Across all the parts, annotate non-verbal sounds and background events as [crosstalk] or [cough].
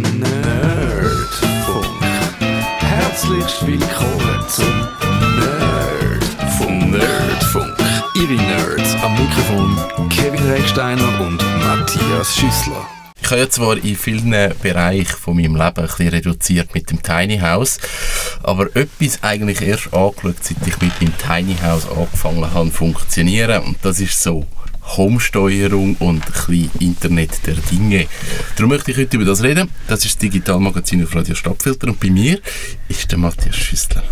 Nerdfunk. Herzlich willkommen zum Nerdfunk. Nerdfunk. Ihre Nerds am Mikrofon Kevin Recksteiner und Matthias Schüssler. Ich habe zwar in vielen Bereichen von meinem Leben ein bisschen reduziert mit dem Tiny House, aber etwas eigentlich erst angeschaut, seit ich mit dem Tiny House angefangen habe funktionieren und das ist so Homesteuerung und ein bisschen Internet der Dinge. Darum möchte ich heute über das reden. Das ist das Digitalmagazin auf Radio Stadtfilter und bei mir ist der Matthias Schüssler.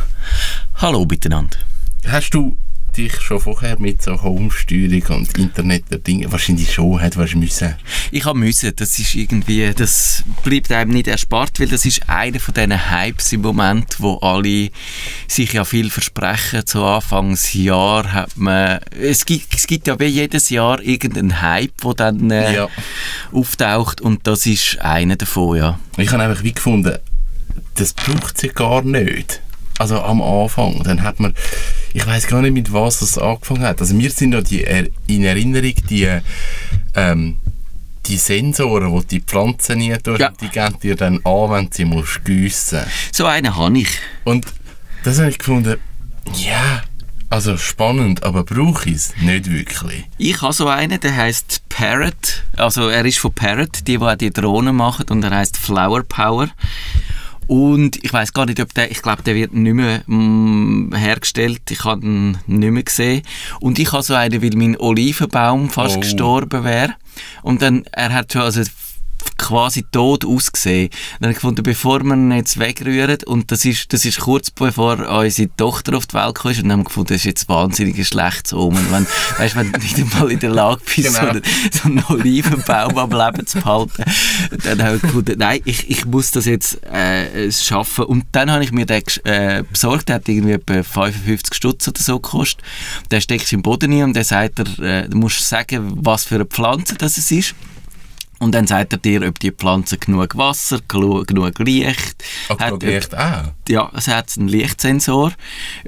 Hallo miteinander. Hast du dich schon vorher mit so Homesteuerung und Internet der Dinge wahrscheinlich schon hat was müssen? Ich habe müssen, das ist irgendwie, das bleibt einem nicht erspart, weil das ist einer von diesen Hypes im Moment, wo alle sich ja viel versprechen. Zu Anfangsjahr hat man, es gibt, es gibt ja wie jedes Jahr irgendeinen Hype, der dann äh, Ja. auftaucht und das ist einer davon, ja. Ich habe einfach wie gefunden, das braucht sie gar nicht. Also am Anfang, dann hat man, ich weiß gar nicht mit was das angefangen hat. Also mir sind ja die er in Erinnerung die ähm, die Sensoren, wo die Pflanzen nie tun, Ja. die geben dir dann an, wenn sie musst giessen. So einen habe ich. Und das habe ich gefunden, ja, also spannend, aber brauche ich es nicht wirklich. Ich habe so einen, der heißt Parrot. Also er ist von Parrot, die, die auch die Drohnen machen und er heißt Flower Power. Und ich weiß gar nicht, ob der, ich glaube, der wird nicht mehr mm, hergestellt. Ich habe ihn nicht mehr gesehen. Und ich habe so einen, weil mein Olivenbaum fast Oh. gestorben wäre. Und dann, er hat schon, also quasi tot ausgesehen. Dann habe ich gefunden, bevor wir ihn jetzt wegrühren, und das ist, das ist kurz bevor unsere Tochter auf die Welt kam, und dann haben wir gefunden, das ist jetzt wahnsinnig ein schlechtes Omen. Wenn, [laughs] weißt, wenn du nicht einmal in der Lage bist, Genau. so, einen, so einen Olivenbaum am Leben zu behalten, dann habe ich gefunden, nein, ich, ich muss das jetzt äh, schaffen. Und dann habe ich mir den äh, besorgt, der hat irgendwie etwa 55 Stutz oder so gekostet. Der steckt im Boden rein und der sagt, er, äh, du musst sagen, was für eine Pflanze das es ist. Und dann sagt er dir, ob die Pflanze genug Wasser, genug Licht Aber hat. gerade echt auch. Ja, es hat einen Lichtsensor,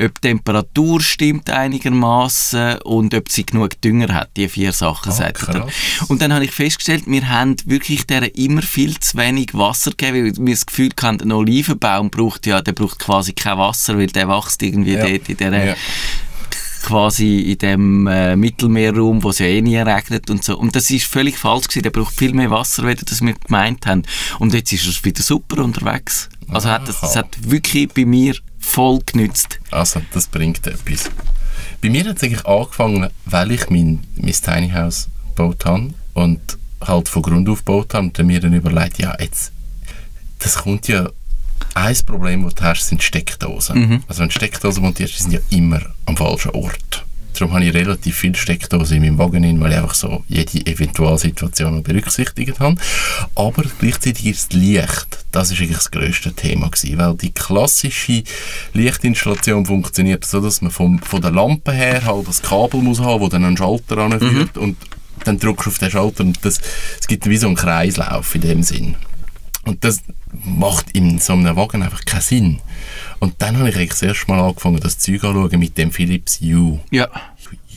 ob die Temperatur stimmt einigermaßen und ob sie genug Dünger hat. Die vier Sachen Ah, sagt er. Und dann habe ich festgestellt, wir haben wirklich der immer viel zu wenig Wasser gegeben, weil wir das Gefühl hatten, ein Olivenbaum braucht ja, der braucht quasi kein Wasser, weil der wächst irgendwie Ja. dort in der Ja. Quasi in dem äh, Mittelmeerraum, wo es ja eh nie regnet und so. Und das ist völlig falsch gewesen. Der braucht viel mehr Wasser, als das wir gemeint haben. Und jetzt ist er wieder super unterwegs. Also hat das, das hat wirklich bei mir voll genützt. Also, das bringt etwas. Bei mir hat es eigentlich angefangen, weil ich mein, mein Tiny House gebaut habe und halt von Grund auf gebaut habe und mir dann überlegt, ja, jetzt, das kommt ja, ein Problem, das du hast, sind Steckdosen. Also wenn du Steckdosen montierst, die sind ja immer am falschen Ort. Darum habe ich relativ viele Steckdosen in meinem Wagen, hin, weil ich einfach so jede Eventualsituation berücksichtigt habe. Aber gleichzeitig ist das Licht, das ist eigentlich das grösste Thema gewesen, weil die klassische Lichtinstallation funktioniert so, dass man vom, von der Lampe her halt das Kabel muss haben, wo dann einen Schalter anführt und dann drückst du auf den Schalter und das, es gibt wie so einen Kreislauf in dem Sinn. Und das macht in so einem Wagen einfach keinen Sinn. Und dann habe ich eigentlich das erste Mal angefangen, das Zeug anzuschauen mit dem Philips Hue. Ja.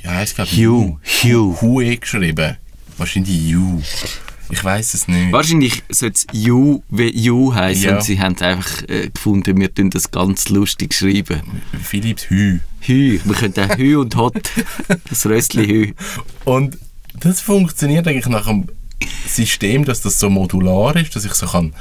Ja, heißt glaube Hue. Hue. Hue geschrieben. Wahrscheinlich Hue. Ich weiß es nicht. Wahrscheinlich sollte es You wie You heißen Ja. und sie haben einfach äh, gefunden, wir tun das ganz lustig schreiben. Philips Hue. Hü, wir können auch Hü und Hot, [laughs] das Röstli Hü. Und das funktioniert eigentlich nach einem System, dass das so modular ist, dass ich so kann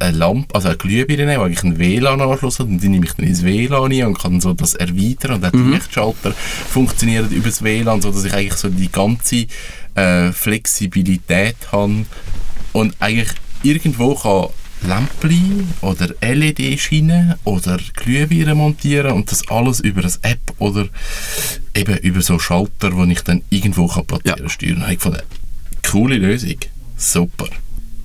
eine Lampe, also eine Glühbirne nehmen, die eigentlich einen WLAN-Anschluss hat und die nehme ich dann ins WLAN ein und kann so das erweitern und auch die Lichtschalter funktionieren über das WLAN, so dass ich eigentlich so die ganze äh, Flexibilität habe und eigentlich irgendwo kann Lämpchen oder LED-Schienen oder Glühbirnen montieren und das alles über eine App oder eben über so Schalter, wo ich dann irgendwo kann platzieren Ja. steuern. habe ich coole Lösung, super.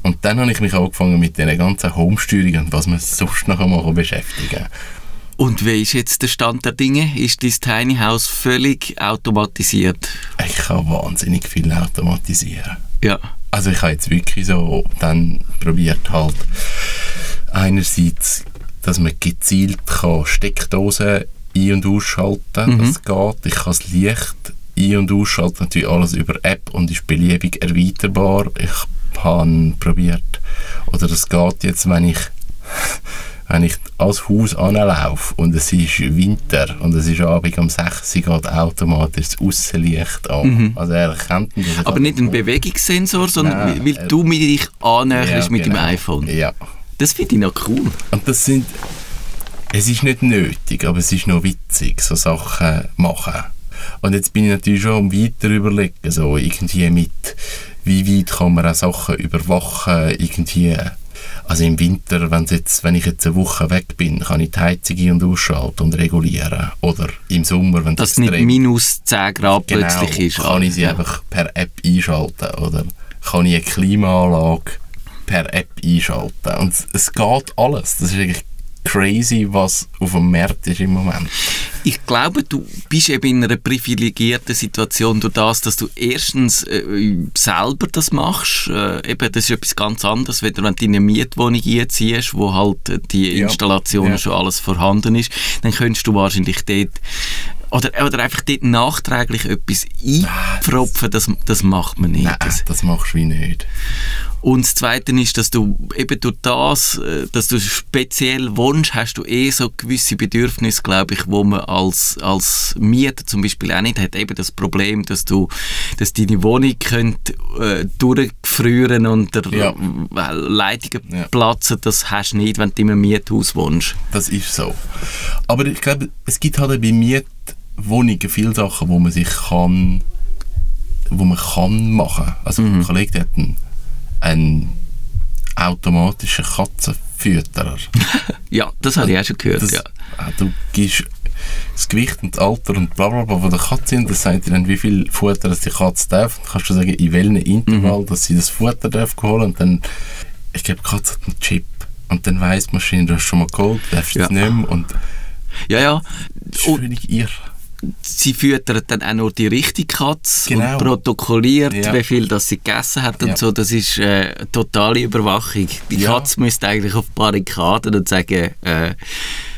Und dann habe ich mich angefangen mit diesen ganzen Home-Steuerungen und was man sonst noch machen beschäftigen. Und wie ist jetzt der Stand der Dinge? Ist dein Tiny House völlig automatisiert? Ich kann wahnsinnig viel automatisieren. Ja. Also ich habe jetzt wirklich so dann probiert halt einerseits, dass man gezielt kann Steckdosen ein- und ausschalten, das geht. Ich kann das Licht ein- und ausschalten, natürlich alles über App und ist beliebig erweiterbar. Ich habe probiert. Oder es geht jetzt, wenn ich [laughs] wenn ich als Haus anlaufe und es ist Winter und es ist Abend um 6 Uhr, geht automatisch das Aussenlicht an. Mhm. Also er erkennt mich. Aber nicht ein Bewegungssensor, sondern Nein, weil äh, du mit dich annäherst Ja, mit dem genau. iPhone. Ja. Das finde ich noch cool. Und das sind, es ist nicht nötig, aber es ist noch witzig, so Sachen machen. Und jetzt bin ich natürlich schon am weiter überlegen, so irgendwie mit, wie weit kann man auch Sachen überwachen, irgendwie. Also im Winter, wenn's jetzt, wenn ich jetzt eine Woche weg bin, kann ich die Heizung ein- und ausschalten und regulieren. Oder im Sommer, wenn Dass es nicht minus 10 Grad genau, plötzlich ist. kann ich sie Ja. einfach per App einschalten. Oder kann ich eine Klimaanlage per App einschalten. Und es, es geht alles. Das ist eigentlich crazy, was auf dem Markt ist im Moment. Ich glaube, du bist eben in einer privilegierten Situation durch das, dass du erstens äh, selber das machst. Äh, eben, das ist etwas ganz anderes, wenn du in eine Mietwohnung einziehst, wo halt äh, die Ja. Installationen Ja. schon alles vorhanden ist. Dann könntest du wahrscheinlich dort oder, oder einfach dort nachträglich etwas einpfropfen, das, das macht man nicht. Nein, Das, das machst du wie nicht. Und das Zweite ist, dass du eben durch das, äh, dass du speziell wohnst, hast du eh so gewisse Bedürfnisse, glaube ich, wo man als, als Mieter zum Beispiel auch nicht hat. Eben das Problem, dass du, dass deine Wohnung könnte, äh, durchgefrieren und der Ja. äh, Leitungen Ja. platzen, das hast du nicht, wenn du in einem Miethaus wohnst. Das ist so. Aber ich glaube, es gibt halt bei Mietwohnungen viele Sachen, wo man sich kann, wo man kann machen. Also Mhm. ein Kollege hat einen, einen automatischen Katzenfütterer. [laughs] Ja, das habe ich auch schon gehört, Das, ja. äh, Du gibst das Gewicht und das Alter und bla bla bla von der Katze und das sagt dir dann, wie viel Futter das die Katze darf. Dann kannst du sagen, in welchem Intervall dass sie das Futter darf holen und dann, ich glaube, die Katze hat einen Chip. Und dann weiss die Maschine, du hast schon mal geholt, du darfst Ja. es nicht mehr. Und Ja, ja. das ist Und völlig irre. Sie füttert dann auch nur die richtige Katze Genau. und protokolliert, Ja. wie viel das sie gegessen hat und Ja. so. Das ist äh, totale Überwachung. Die Ja. Katze müsste eigentlich auf Barrikaden und sagen, äh,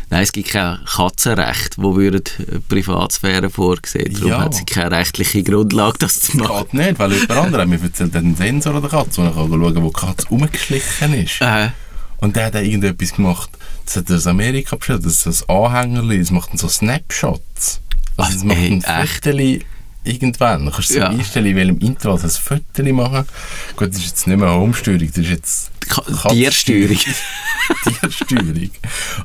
nein, es gibt kein Katzenrecht, wo würde Privatsphäre vorsehen. Darum Ja. hat sie keine rechtliche Grundlage, das zu machen. Geht nicht, weil jemand anderes mir erzählt einen Sensor an der Katze, wo ich kann schauen wo die Katze rumgeschlichen ist. Äh, Und der hat dann irgendetwas gemacht, das hat er aus Amerika bestellt, das ist ein Anhängerli, das macht dann so Snapshots. Also es Ach, macht ey, ein? Foto irgendwann. Du kannst so Ja. einstellen, in welchem Intervall das Foto machen. Gut, das ist jetzt nicht mehr Homesteuerung, das ist jetzt Tiersteuerung. [laughs] [laughs] Tiersteuerung.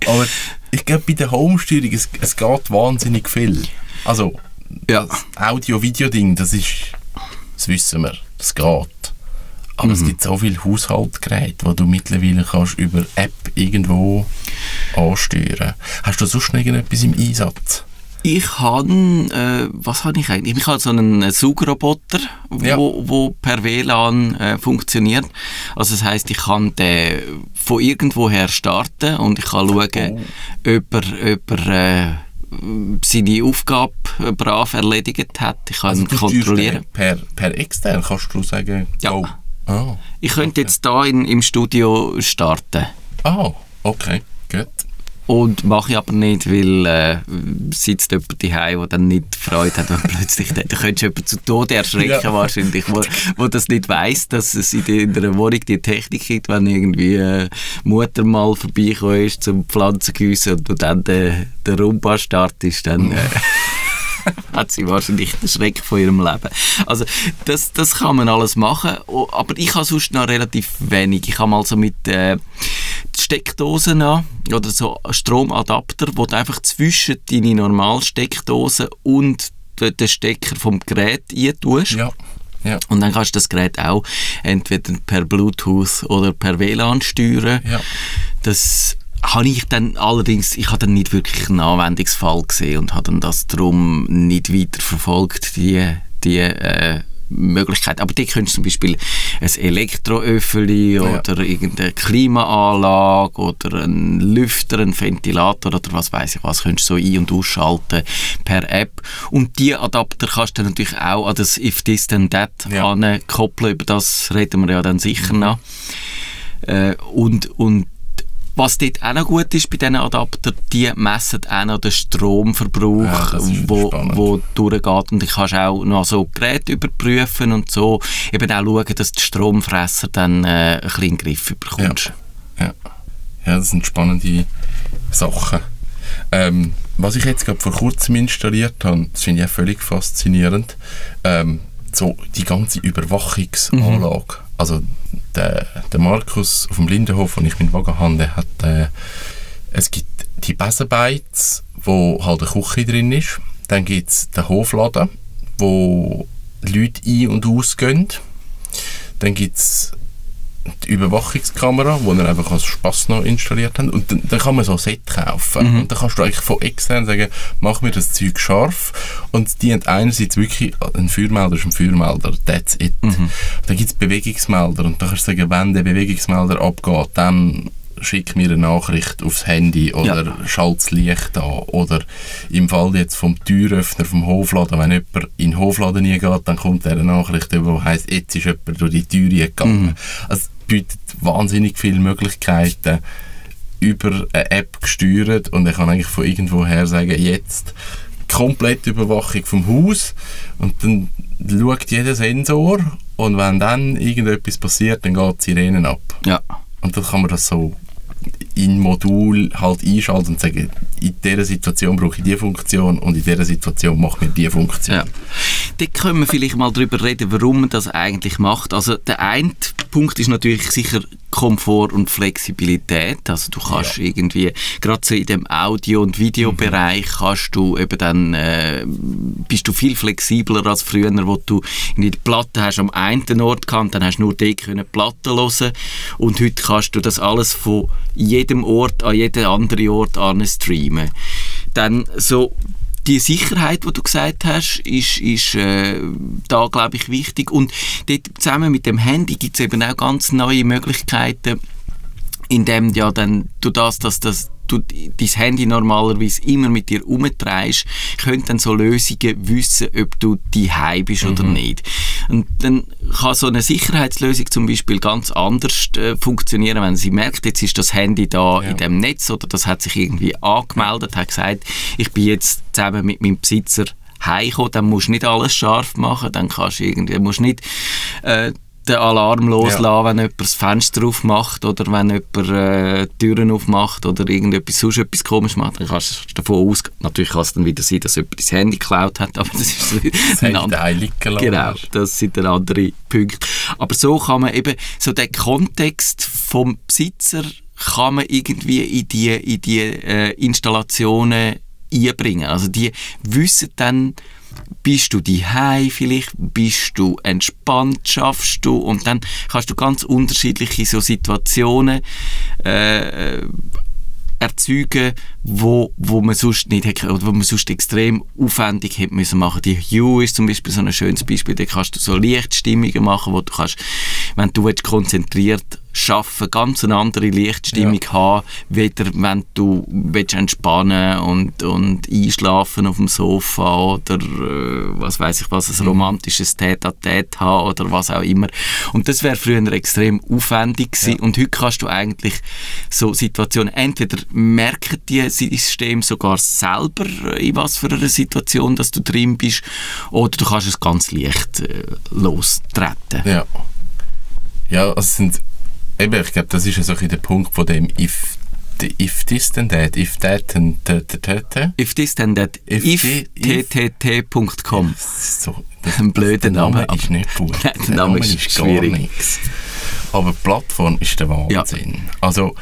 Aber ich glaube, bei der Homesteuerung, es, es geht wahnsinnig viel. Also, Ja. Audio-Video-Ding, das ist, das wissen wir, das geht. Aber Mhm. es gibt so viele Haushaltsgeräte, die du mittlerweile kannst über App irgendwo ansteuern. Hast du sonst noch irgendetwas im Einsatz? Ich habe, äh, was habe ich eigentlich? Ich habe so einen Saugroboter, wo, Ja. wo per WLAN äh, funktioniert. Also das heißt, ich kann den von irgendwoher starten und ich kann schauen, ob er, ob er äh, seine Aufgabe äh, brav erledigt hat. Ich kann ihn Also steuerst kontrollieren. Per, per extern kannst du sagen, Ja. go. Ah, Ich könnte jetzt da in, im Studio starten. ah okay, gut. Und mache ich aber nicht, weil äh, sitzt jemand daheim, der dann nicht Freude hat, wenn plötzlich... Da könntest du jemanden zu Tode erschrecken Ja. wahrscheinlich, wo, wo das nicht weiss, dass es in, der- in einer Wohnung die Technik gibt, wenn irgendwie äh, Mutter mal vorbeigekommen ist zum Pflanzen gießen und du dann der, der Rumba startest, dann... Äh, [laughs] hat sie wahrscheinlich den Schreck von ihrem Leben. Also das, das kann man alles machen, aber ich habe sonst noch relativ wenig. Ich habe mal so mit äh, Steckdosen an, oder so Stromadapter, wo du einfach zwischen deine Normalsteckdose und de- den Stecker vom Gerät eintust. Ja, ja, Und dann kannst du das Gerät auch entweder per Bluetooth oder per WLAN steuern. ja. Das habe ich dann allerdings, ich habe dann nicht wirklich einen Anwendungsfall gesehen und habe dann das darum nicht weiter verfolgt, die, die äh, Möglichkeit. Aber die könntest zum Beispiel ein Elektroöffeli Ja. oder irgendeine Klimaanlage oder einen Lüfter, einen Ventilator oder was weiß ich was, könntest du so ein- und ausschalten per App. Und die Adapter kannst du natürlich auch an das If This Then That Ja. koppeln. Über das reden wir ja dann sicher noch. Äh, und, und Was dort auch noch gut ist bei diesen Adaptern, die messen auch noch den Stromverbrauch, Ja, wo, spannend. wo durchgeht. Und du kannst auch noch so Geräte überprüfen und so. Eben auch schauen, dass die Stromfresser dann äh, ein bisschen in den Griff bekommst. Ja. ja, das sind spannende Sachen. Ähm, was ich jetzt gerade vor kurzem installiert habe, das finde ich auch völlig faszinierend, ähm, so die ganze Überwachungsanlage. Also der, der Markus auf dem Lindenhof, wo ich meinen Wagen habe, hat, äh, es gibt die Besenbeiz, wo halt eine Küche drin ist. Dann gibt es den Hofladen, wo Leute ein- und ausgehen. Dann gibt es die Überwachungskamera, die wir einfach als Spass noch installiert haben. Und dann, dann kann man so ein Set kaufen. Und dann kannst du eigentlich von extern sagen, mach mir das Zeug scharf. Und es dient einerseits wirklich, ein Feuermelder ist ein Feuermelder, that's it. Dann gibt es Bewegungsmelder und dann kannst du sagen, wenn der Bewegungsmelder abgeht, dann schick mir eine Nachricht aufs Handy oder Ja. schalt das Licht an. Oder im Fall jetzt vom Türöffner vom Hofladen, wenn jemand in den Hofladen geht, dann kommt eine Nachricht, die heisst, jetzt ist jemand durch die Tür gegangen. Also es bietet wahnsinnig viele Möglichkeiten über eine App gesteuert und ich kann eigentlich von irgendwoher sagen, jetzt komplette Überwachung vom Haus und dann schaut jeder Sensor und wenn dann irgendetwas passiert, dann geht die Sirenen ab. Ja. Und dann kann man das so in Modul halt einschalten und sagen, in dieser Situation brauche ich diese Funktion und in dieser Situation mache ich diese Funktion. Ja. Dort können wir vielleicht mal darüber reden, warum man das eigentlich macht. Also der eine Punkt ist natürlich sicher Komfort und Flexibilität. Also du kannst irgendwie, gerade so in dem Audio- und Videobereich, kannst du eben dann, äh, bist du viel flexibler als früher, wo du die Platte hast am einen Ort gehabt, dann hast du nur die können die Platte hören und heute kannst du das alles von jedem Ort an jeden anderen Ort streamen. Dann so die Sicherheit, die du gesagt hast, ist, ist äh, da, glaube ich, wichtig. Und dort zusammen mit dem Handy gibt es eben auch ganz neue Möglichkeiten, indem ja dann du das, dass das du dein Handy normalerweise immer mit dir umtreibst, können dann so Lösungen wissen, ob du die bist oder nicht. Und dann kann so eine Sicherheitslösung zum Beispiel ganz anders äh, funktionieren, wenn sie merkt, jetzt ist das Handy da Ja. in dem Netz oder das hat sich irgendwie angemeldet, hat gesagt, ich bin jetzt zusammen mit meinem Besitzer heimgekommen, dann musst du nicht alles scharf machen, dann kannst du irgendwie, musst nicht äh, den Alarm loslassen, wenn jemand das Fenster aufmacht oder wenn jemand äh, Türen aufmacht oder irgendetwas sonst etwas komisch macht, dann kannst du davon ausgehen. Natürlich kann es dann wieder sein, dass jemand das Handy geklaut hat, aber das ist Das ein anderer-. Genau, das sind dann andere Punkte. Aber so kann man eben, so den Kontext vom Besitzer kann man irgendwie in die, in die äh, Installationen einbringen. Also die wissen dann, bist du daheim vielleicht, bist du entspannt, schaffst du? Und dann kannst du ganz unterschiedliche so Situationen äh, erzeugen, wo, wo man sonst nicht hätte, oder wo man sonst extrem aufwendig hätte müssen machen. Die Hue ist zum Beispiel so ein schönes Beispiel, da kannst du so Lichtstimmungen machen, wo du kannst, wenn du willst, konzentriert schaffen, ganz eine andere Lichtstimmung haben, weder wenn du willst entspannen und, und einschlafen auf dem Sofa oder äh, was weiß ich was, ein romantisches Tête-à-Tête haben oder was auch immer. Und das wäre früher extrem aufwendig gewesen und heute kannst du eigentlich so Situationen, entweder merken die System sogar selber, äh, in was für einer Situation dass du drin bist, oder du kannst es ganz leicht äh, lostreten. Ja. Ja, es sind, eben, ich glaube, das ist ja so ein bisschen der Punkt von dem if, if this then that, if that then that, that. If this then that, If ttt.com. So, Ein blöder der Name Name, ist nicht gut. [laughs] Nein, der Name ist gar schwierig. nichts. Aber die Plattform ist der Wahnsinn. Also,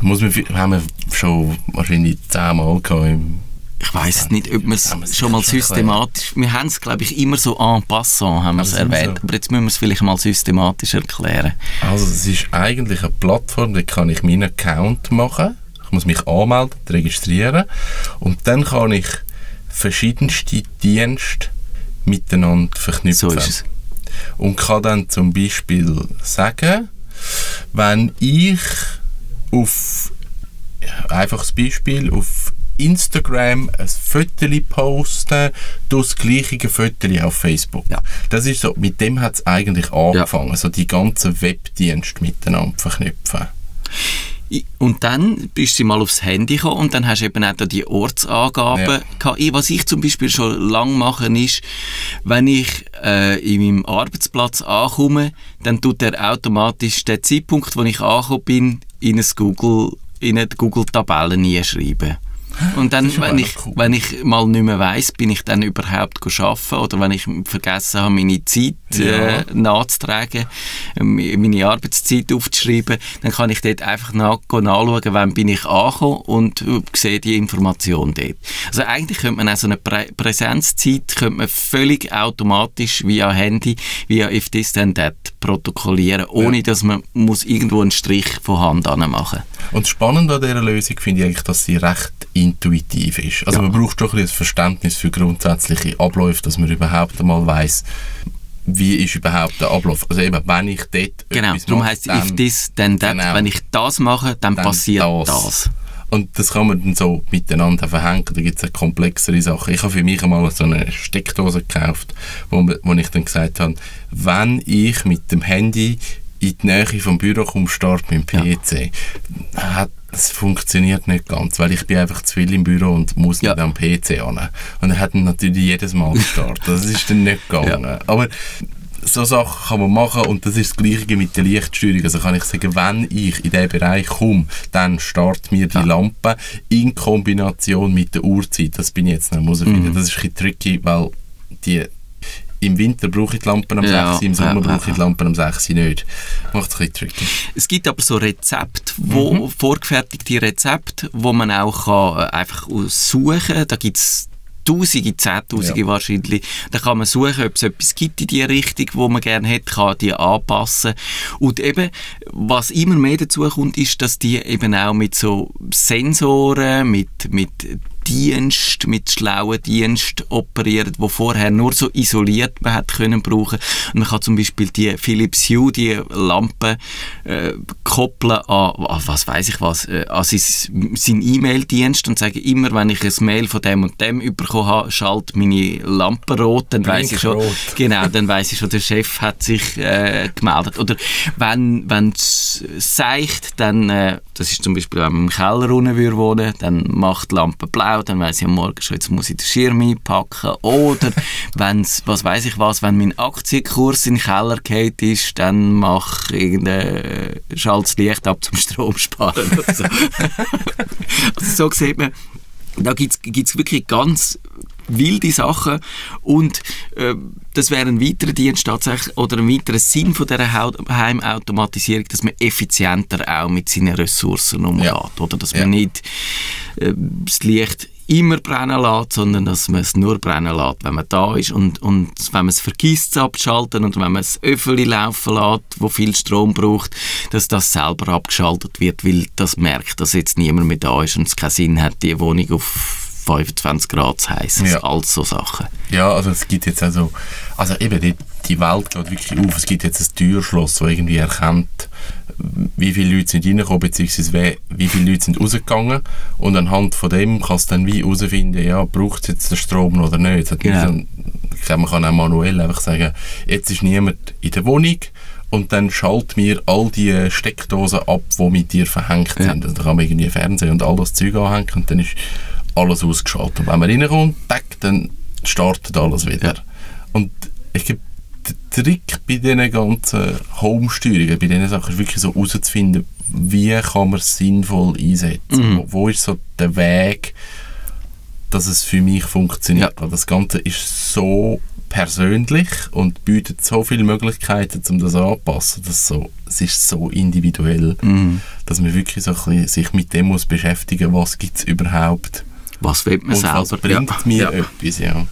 muss man, haben wir schon wahrscheinlich zehnmal gehabt im Ich weiß nicht, ob wir es schon mal systematisch... Wir haben es, glaube ich, immer so en passant haben wir es erwähnt. so. Aber jetzt müssen wir es vielleicht mal systematisch erklären. Also es ist eigentlich eine Plattform, da kann ich meinen Account machen. Ich muss mich anmelden, registrieren und dann kann ich verschiedenste Dienste miteinander verknüpfen. So ist es. Und kann dann zum Beispiel sagen, wenn ich auf, einfaches Beispiel, auf Instagram ein Foto poste, das gleiche Foto auf Facebook. Ja. Das ist so, mit dem hat es eigentlich angefangen, so die ganzen Webdienste miteinander verknüpfen. Und dann bist du mal aufs Handy gekommen und dann hast du eben auch die Ortsangaben Ja. Was ich zum Beispiel schon lange mache, ist, wenn ich äh, in meinem Arbeitsplatz ankomme, dann tut er automatisch den Zeitpunkt, wo ich angekommen bin, in ein Google, in eine Google-Tabelle schreiben. Und dann, wenn ich, cool. wenn ich mal nicht mehr weiss, bin ich dann überhaupt arbeiten oder wenn ich vergessen habe, meine Zeit Ja. äh, nachzutragen, ähm, meine Arbeitszeit aufzuschreiben, dann kann ich dort einfach nach, nachschauen, wann bin ich angekommen und äh, sehe die Information dort. Also eigentlich könnte man auch so eine Prä Präsenzzeit könnte man völlig automatisch via Handy, via If This Then That protokollieren, ohne dass man muss irgendwo einen Strich von Hand machen Und spannend an dieser Lösung finde ich eigentlich, dass sie recht intuitiv ist. Also man braucht schon ein bisschen das Verständnis für grundsätzliche Abläufe, dass man überhaupt einmal weiß, wie ist überhaupt der Ablauf. Also eben, wenn ich dort Genau, darum mache, heisst dann- If This Then That. Genau. Wenn ich das mache, dann, dann passiert das. Und das kann man dann so miteinander verhängen. Da gibt es komplexere Sachen. Ich habe für mich einmal so eine Steckdose gekauft, wo, wo ich dann gesagt habe, wenn ich mit dem Handy in die Nähe vom Büro komme, starte mit dem PC, hat es funktioniert nicht ganz, weil ich bin einfach zu viel im Büro und muss Ja. nicht am PC an. Und er hat natürlich jedes Mal gestartet. Das ist dann nicht [laughs] gegangen. Aber so Sachen kann man machen und das ist das Gleiche mit der Lichtsteuerung. Also kann ich sagen, wenn ich in diesen Bereich komme, dann start mir die Lampe in Kombination mit der Uhrzeit. Das bin ich jetzt noch herausfinden. Mhm. Das ist ein bisschen tricky, weil die im Winter brauche ich die Lampen am Ja, 6 im Sommer ja, brauche ich ja. die Lampen am 6 nicht. Macht es ein bisschen tricky. Es gibt aber so Rezepte, wo, Mhm. vorgefertigte Rezepte, wo man auch kann, äh, einfach suchen kann. Da gibt es Tausende, Zehntausende Ja. wahrscheinlich. Da kann man suchen, ob es etwas gibt in die Richtung, wo man gerne hätte, kann die anpassen. Und eben, was immer mehr dazu kommt, ist, dass die eben auch mit so Sensoren, mit, mit Dienst, mit schlauen Dienst operieren, wo vorher nur so isoliert man hat können brauchen. Und man kann zum Beispiel die Philips Hue, die Lampe, äh, koppeln an, an was weiß ich was, äh, an sein- seinen E-Mail-Dienst und sagen immer, wenn ich ein Mail von dem und dem bekommen habe, schalt meine Lampe rot, dann weiß ich schon, Blinkrot. genau, dann weiß ich schon, der Chef hat sich äh, gemeldet. Oder wenn wenn es seicht, dann, äh, das ist zum Beispiel, wenn man im Keller unten würde wohnen, dann macht die Lampe blau, dann weiß ich am Morgen schon, jetzt muss ich den Schirm einpacken. Oder [laughs] wenn's, was weiß ich was, wenn mein Aktienkurs in den Keller geht ist, dann mach irgendein schalt das Licht ab zum Strom sparen. So. [laughs] [laughs] also so sieht man, da gibt es wirklich ganz wilde Sachen und äh, das wäre ein weiterer Dienst tatsächlich oder ein weiterer Sinn von dieser Heimautomatisierung, dass man effizienter auch mit seinen Ressourcen umgeht, Ja. oder dass Ja. man nicht äh, das Licht immer brennen lässt, sondern dass man es nur brennen lässt, wenn man da ist und, und wenn man es vergisst zu abschalten und wenn man das Öffeli laufen lässt, wo viel Strom braucht, dass das selber abgeschaltet wird, weil das merkt, dass jetzt niemand mehr da ist und es keinen Sinn hat, die Wohnung auf 25 Grad zu heißen. Ja. All so Sachen. Ja, also es gibt jetzt also, also eben die, die Welt geht wirklich auf. Es gibt jetzt ein Türschloss, das irgendwie erkennt, wie viele Leute sind reingekommen, beziehungsweise wie, wie viele Leute sind rausgegangen. Und anhand von dem kannst du dann wie herausfinden, ja, braucht es jetzt den Strom oder nicht. Hat Genau. ein- ich glaube, man kann auch manuell einfach sagen, jetzt ist niemand in der Wohnung und dann schalt mir all die Steckdosen ab, die mit dir verhängt Ja. sind. Also da kann man irgendwie Fernsehen und all das Zeug anhängen und dann ist alles ausgeschaltet. Und wenn man reinkommt, tack, dann startet alles wieder. Ja. Und ich glaube, der Trick bei diesen ganzen Home-Steuerungen, bei diesen Sachen ist wirklich so herauszufinden, wie kann man es sinnvoll einsetzen. Mhm. Wo, wo ist so der Weg, dass es für mich funktioniert. Ja. Das Ganze ist so persönlich und bietet so viele Möglichkeiten, um das anzupassen. Das so, es ist so individuell, Mhm. dass man wirklich so ein bisschen sich mit dem muss beschäftigen was gibt es überhaupt Was will man und was selber? bringt Ja. mir Ja. etwas. Ja.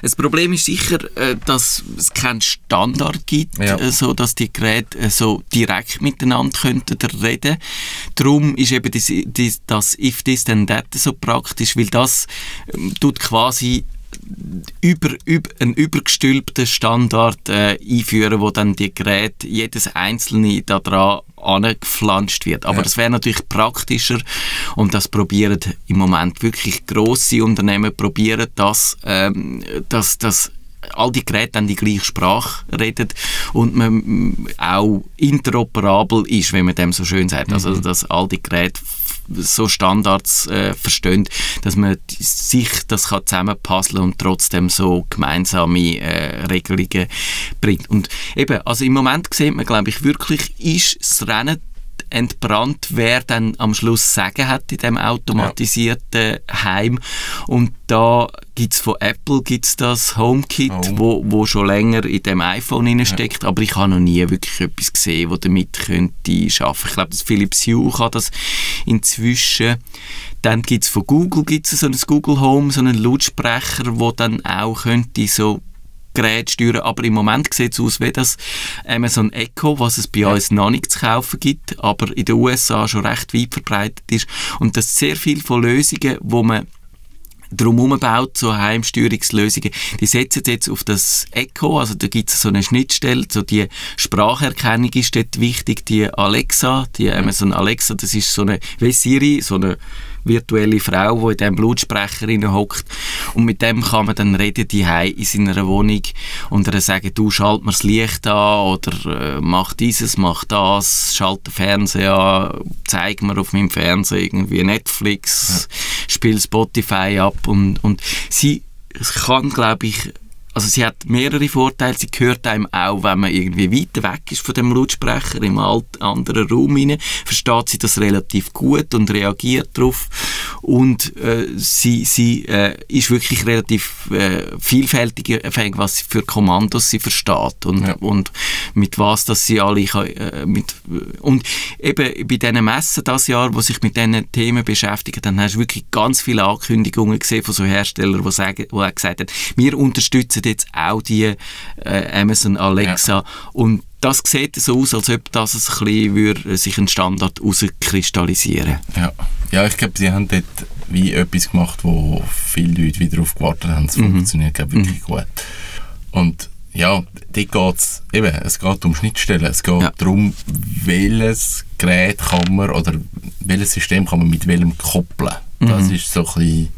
Das Problem ist sicher, äh, dass es keinen Standard gibt, Ja. äh, so dass die Geräte äh, so direkt miteinander könnten reden. Darum ist eben das, das, das If This Then That so praktisch, weil das ähm, tut quasi über, über einen übergestülpten Standard äh, einführen, wo dann die Geräte, jedes einzelne daran angeflanscht wird. Aber Ja. das wäre natürlich praktischer und das probieren im Moment wirklich grosse Unternehmen probieren das, ähm, dass das all die Geräte dann die gleiche Sprache reden und man auch interoperabel ist, wenn man dem so schön sagt. Also, Mhm. dass all die Geräte so Standards äh, verstehen, dass man sich das kann zusammenpuzzeln und trotzdem so gemeinsame äh, Regelungen bringt. Und eben, also im Moment sieht man, glaube ich, wirklich, ist das Rennen entbrannt, wer dann am Schluss Sagen hat in dem automatisierten Heim. Und da gibt es von Apple gibt's das HomeKit, Home. wo, wo schon länger in dem iPhone steckt, aber ich habe noch nie wirklich etwas gesehen, wo damit könnte schaffen. Ich glaube, Philips Hue kann das inzwischen. Dann gibt es von Google gibt's so ein Google Home, so einen Lautsprecher, wo dann auch könnte so Gerät steuern, aber im Moment sieht es aus wie das Amazon Echo, was es bei uns noch nicht zu kaufen gibt, aber in den USA schon recht weit verbreitet ist und das sehr viel von Lösungen, wo man drumherum baut, so Heimsteuerungslösungen, die setzen jetzt auf das Echo, also da gibt es so eine Schnittstelle, so die Spracherkennung ist dort wichtig, die Alexa, die Amazon Alexa, das ist so eine, wie Siri, so eine virtuelle Frau, die in diesem Blutsprecher hockt und mit dem kann man dann reden, die in seiner Wohnung. Und dann sagen, du schalt mir das Licht an oder äh, mach dieses, mach das, schalt den Fernseher an, zeig mir auf meinem Fernseher irgendwie Netflix, spiel Spotify ab. Und, und sie kann, glaube ich, also sie hat mehrere Vorteile. Sie hört einem auch, wenn man irgendwie weiter weg ist von dem Lautsprecher, im alt, anderen Raum rein, versteht sie das relativ gut und reagiert darauf. Und äh, sie, sie äh, ist wirklich relativ äh, vielfältig, was sie für Kommandos sie versteht und, Ja. und mit was dass sie alle kann, äh, mit und eben bei diesen Messen das Jahr, wo sich mit diesen Themen beschäftigen, dann hast du wirklich ganz viele Ankündigungen gesehen von so Herstellern, die sagen, die auch gesagt haben, wir unterstützen jetzt auch die äh, Amazon Alexa und das sieht so aus, als ob das ein bisschen würde, sich ein Standard herauskristallisieren Ja. ja, ich glaube, sie haben dort wie etwas gemacht, wo viele Leute wieder darauf gewartet haben. Es funktioniert, glaube ich, wirklich gut. Und ja, dort geht's eben, es geht um Schnittstellen. Es geht Ja. darum, welches Gerät kann man oder welches System kann man mit welchem koppeln. Das ist so ein bisschen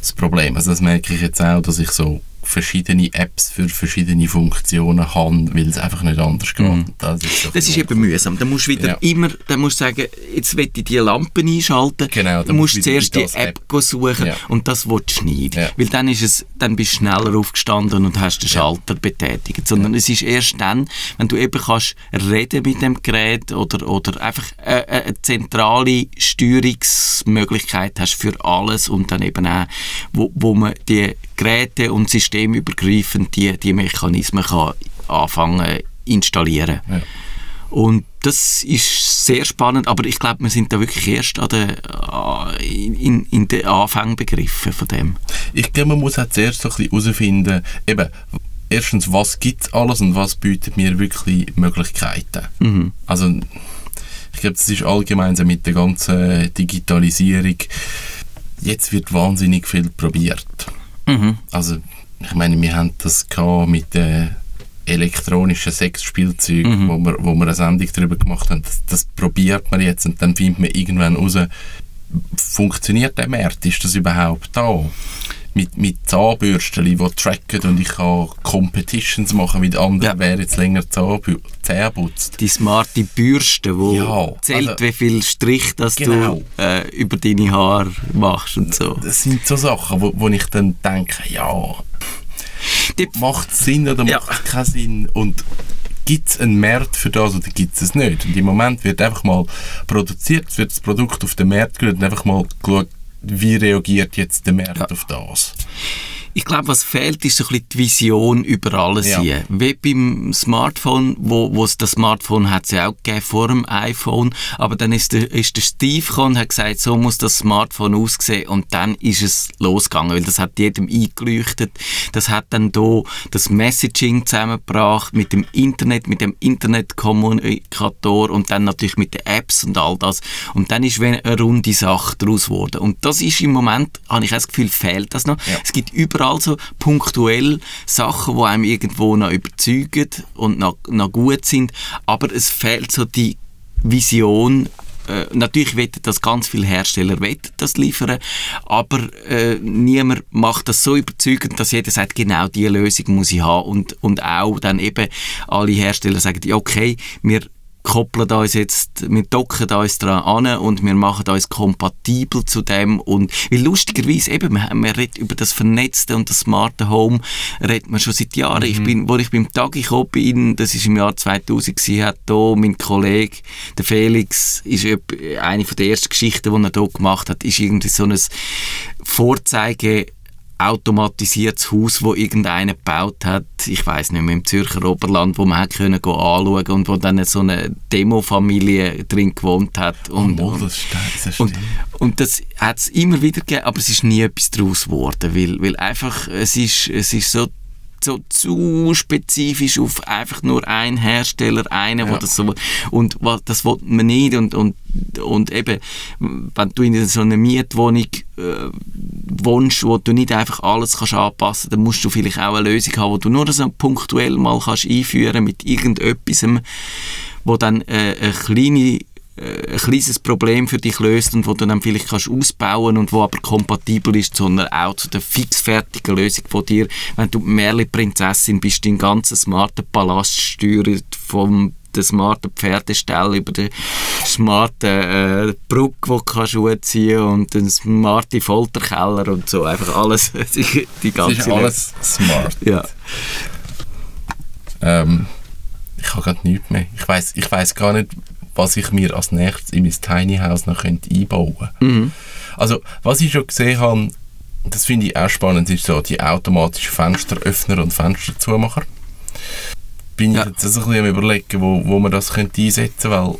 das Problem. Also das merke ich jetzt auch, dass ich so verschiedene Apps für verschiedene Funktionen habe, weil es einfach nicht anders geht. Das ist, Das ist eben mühsam. Dann musst du wieder Ja. immer, dann musst du sagen, jetzt will ich die Lampen einschalten. Genau, dann musst du zuerst die App go suchen Ja. und das willst du nicht. Ja. Weil dann, ist es, dann bist du schneller aufgestanden und hast den Schalter betätigt. Sondern es ist erst dann, wenn du eben kannst reden mit dem Gerät oder, oder einfach eine, eine zentrale Steuerungsmöglichkeit hast für alles und dann eben auch, wo, wo man die Geräte und systemübergreifend die, die Mechanismen kann anfangen installieren. Ja. Und das ist sehr spannend, aber ich glaube, wir sind da wirklich erst an der, an- in, in den Anfang begriffen von dem. Ich glaube, man muss auch zuerst so ein bisschen herausfinden, eben, erstens, was gibt es alles und was bietet mir wirklich Möglichkeiten. Also, ich glaube, das ist allgemein so mit der ganzen Digitalisierung. Jetzt wird wahnsinnig viel probiert. Also, ich meine, wir haben das gehabt mit den elektronischen Sexspielzeugen, wo, wir, wo wir eine Sendung darüber gemacht haben. Das, das probiert man jetzt und dann findet man irgendwann raus, funktioniert der Markt? Ist das überhaupt da? Mit, mit Zahnbürsten, die tracken und ich kann Competitions machen mit anderen, Ja. wer jetzt länger Zahnbü- Zähne putzt. Die smarte Bürste, wo Ja, zählt, also- wie viel Strich dass Genau. du äh, über deine Haare machst und so. Das sind so Sachen, wo, wo ich dann denke, ja, Die- macht es Sinn oder Ja. macht es keinen Sinn? Und gibt es einen Markt für das oder gibt es es nicht? Und im Moment wird einfach mal produziert, wird das Produkt auf den Markt gerührt und einfach mal geschaut, wie reagiert jetzt der Markt Ja. auf das? Ich glaube, was fehlt, ist so ein bisschen die Vision über alles Ja. hier. Wie beim Smartphone, wo, wo es das Smartphone hat es ja auch gegeben vor dem iPhone, aber dann ist der, ist der Steve gekommen und hat gesagt, so muss das Smartphone aussehen und dann ist es losgegangen, weil das hat jedem eingeleuchtet. Das hat dann da das Messaging zusammengebracht mit dem Internet, mit dem Internetkommunikator und dann natürlich mit den Apps und all das. Und dann ist eine runde Sache daraus geworden. Und das ist im Moment, habe ich das Gefühl, fehlt das noch. Ja. Es gibt überall so punktuell Sachen, die einem irgendwo noch überzeugen und noch, noch gut sind, aber es fehlt so die Vision. Äh, natürlich wette, dass ganz viele Hersteller das liefern, aber äh, niemand macht das so überzeugend, dass jeder sagt, genau diese Lösung muss ich haben. Und, und auch dann eben alle Hersteller sagen, okay, wir koppeln uns jetzt, wir docken uns daran an und wir machen uns kompatibel zu dem und, weil lustigerweise eben, man, man redet über das Vernetzte und das smarte Home, redet man schon seit Jahren. Mhm. Ich bin, wo ich beim Tag gekommen bin, das ist im Jahr 2000 gewesen, hat da mein Kollege, der Felix, ist eine von der ersten Geschichten, die er hier gemacht hat, ist irgendwie so ein Vorzeige automatisiertes Haus, wo irgendeiner gebaut hat, ich weiß nicht mehr, im Zürcher Oberland, wo man hat können go anschauen und wo dann so eine Demofamilie drin gewohnt hat. Und, oh, das stimmt, das und, und das hat es immer wieder gegeben, aber es ist nie etwas daraus geworden, weil, weil einfach, es ist, es ist so so zu spezifisch auf einfach nur einen Hersteller, einen, ja. das so, und das will man nicht und, und, und eben, wenn du in so einer Mietwohnung äh, wohnst, wo du nicht einfach alles kannst anpassen, dann musst du vielleicht auch eine Lösung haben, wo du nur so punktuell mal kannst einführen mit irgendetwas, wo dann äh, eine kleine ein kleines Problem für dich löst und wo du dann vielleicht kannst ausbauen und wo aber kompatibel ist, sondern auch zu der fixfertigen Lösung von dir. Wenn du Märli-Prinzessin bist, dein ganzen smarten Palast steuert vom der smarten Pferdestall über den smarten äh, Brücke, die du kannst und den smarten Folterkeller und so. Einfach alles. [laughs] die ganze es ist alles smart. Ja. Ähm, ich habe gerade nichts mehr. Ich weiß ich weiss gar nicht, was ich mir als nächstes in mein Tiny House noch könnte einbauen könnte. Mhm. Also, was ich schon gesehen habe, das finde ich auch spannend, ist so die automatischen Fensteröffner und Fensterzumacher. Bin ja. ich jetzt also ein bisschen am überlegen, wo, wo man das könnte einsetzen könnte, weil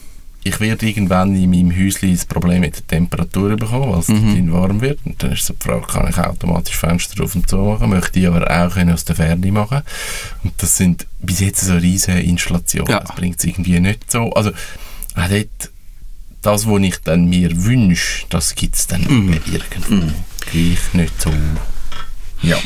ich werde irgendwann in meinem Häuschen ein Problem mit der Temperatur bekommen, weil es mhm. warm wird. Und dann ist so die Frage, kann ich automatisch Fenster auf und zu machen, möchte ich aber auch aus der Ferne machen. Und das sind bis jetzt so riesige Installationen. Ja. Das bringt es irgendwie nicht so. Also auch dort, das, was ich dann mir wünsche, das gibt es dann mm. irgendwo. Mm. Gleich nicht so. Ja.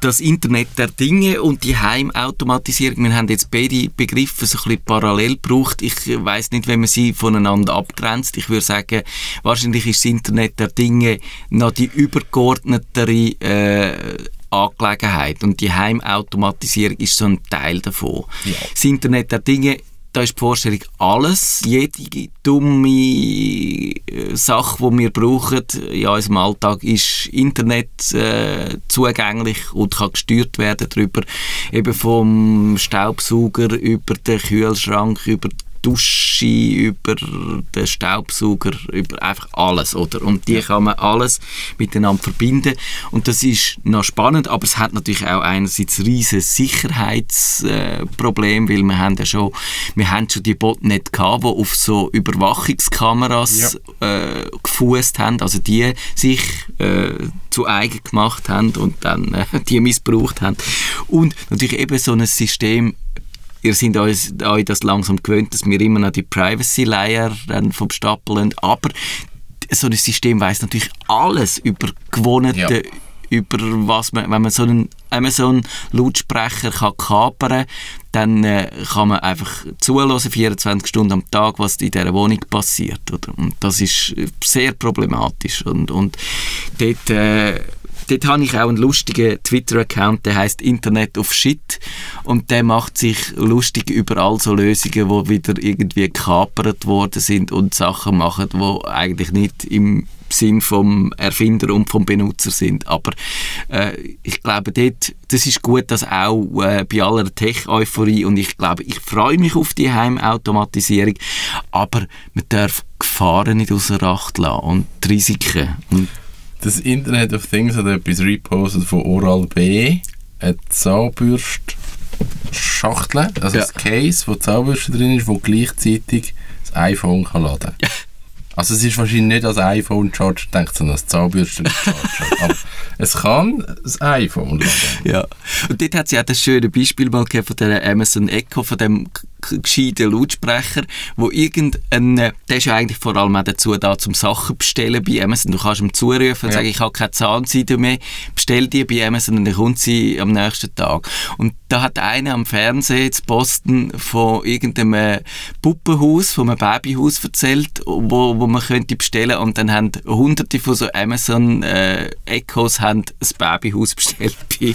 Das Internet der Dinge und die Heimautomatisierung, wir haben jetzt beide Begriffe so ein bisschen parallel gebraucht. Ich weiß nicht, wenn man sie voneinander abgrenzt. Ich würde sagen, wahrscheinlich ist das Internet der Dinge noch die übergeordnetere äh, Angelegenheit und die Heimautomatisierung ist so ein Teil davon. Ja. Das Internet der Dinge da ist die Vorstellung alles, jede dumme äh, Sache, die wir brauchen in unserem Alltag, ist Internet äh, zugänglich und kann gesteuert werden darüber, eben vom Staubsauger über den Kühlschrank, über die Dusche, über den Staubsauger, über einfach alles, oder? Und die kann man alles miteinander verbinden und das ist noch spannend, aber es hat natürlich auch einerseits riesen Sicherheitsproblem, weil wir haben ja schon, wir haben schon die Botnet gehabt, die auf so Überwachungskameras ja. äh, gefußt haben, also die sich äh, zu eigen gemacht haben und dann äh, [laughs] die missbraucht haben und natürlich eben so ein System ihr seid euch, euch das langsam gewöhnt, dass wir immer noch die Privacy-Layer vom Stapel haben, aber so ein System weiß natürlich alles über gewohnte, ja. über was man, wenn man so einen, wenn man so einen Lautsprecher kann kapern dann äh, kann man einfach zulassen, 24 Stunden am Tag, was in dieser Wohnung passiert. Oder? Und das ist sehr problematisch. Und, und dort... Äh, dort habe ich auch einen lustigen Twitter-Account, der heißt Internet of Shit und der macht sich lustig über all so Lösungen, die wieder irgendwie gekapert worden sind und Sachen machen, die eigentlich nicht im Sinn vom Erfinder und vom Benutzer sind. Aber äh, ich glaube, dort, das ist gut, dass auch äh, bei aller Tech-Euphorie und ich glaube, ich freue mich auf die Heimautomatisierung, aber man darf Gefahren nicht außer Acht lassen und die Risiken. Und das Internet of Things hat etwas repostet von Oral-B, eine Zahnbürstschachtel, also ja. ein Case, wo Zahnbürste drin ist, wo gleichzeitig das iPhone kann laden kann. [laughs] Also es ist wahrscheinlich nicht als iPhone Charger denkt, sondern als Zahnbürste Charger. [laughs] Aber es kann das iPhone laden. Ja. Und dort hat sie auch das schöne Beispiel mal von der Amazon Echo, von dem gescheiten Lautsprecher, wo irgendein, der ist ja eigentlich vor allem auch dazu da, zum Sachen bestellen bei Amazon. Du kannst ihm zurufen und Ja. sagen, ich habe keine Zahnseide mehr, bestell die bei Amazon und dann kommt sie am nächsten Tag. Und da hat einer am Fernsehen zu Boston von irgendeinem Puppenhaus, von einem Babyhaus erzählt, wo, wo man könnte bestellen und dann haben hunderte von so Amazon äh, Echos haben ein Babyhaus bestellt [laughs] bei,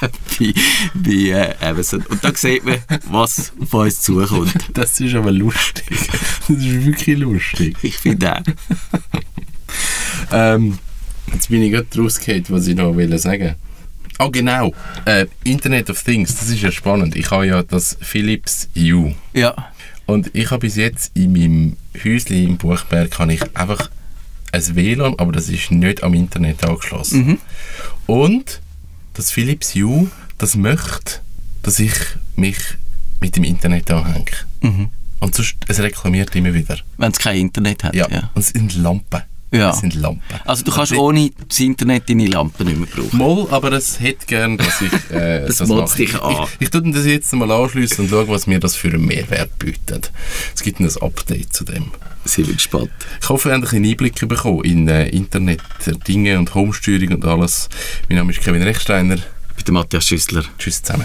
bei, bei äh, Amazon. Und da sieht man, was auf uns zukommt. [laughs] Das ist aber lustig. Das ist wirklich lustig. [laughs] Ich finde auch. Ähm, jetzt bin ich gerade rausgehört, was ich noch will sagen Ah, genau. Äh, Internet of Things, das ist ja spannend. Ich habe ja das Philips U. Ja. Und ich habe bis jetzt in meinem Häuschen im Buchberg habe ich einfach ein WLAN, aber das ist nicht am Internet angeschlossen. Und das Philips U, das möchte, dass ich mich mit dem Internet anhänge. Und sonst, es reklamiert immer wieder. Wenn es kein Internet hat. Ja. Ja. Und es sind Lampen. Ja. Es sind Lampen. Also du kannst ich- ohne das Internet deine Lampen nicht mehr brauchen. Moll, aber es hätte gern, dass ich äh, [laughs] Das das mache. dich Ich, an. ich, ich tue das jetzt mal anschliessen und schaue, was mir das für einen Mehrwert bietet. Es gibt ein Update zu dem. Sind wir gespannt. Ich hoffe, ihr habt einen Einblick bekommen in äh, Internet, Dinge und Homesteuerung und alles. Mein Name ist Kevin Rechsteiner. Bei der Matthias Schüssler. Tschüss zusammen.